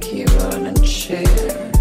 keep you wanna share?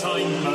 Time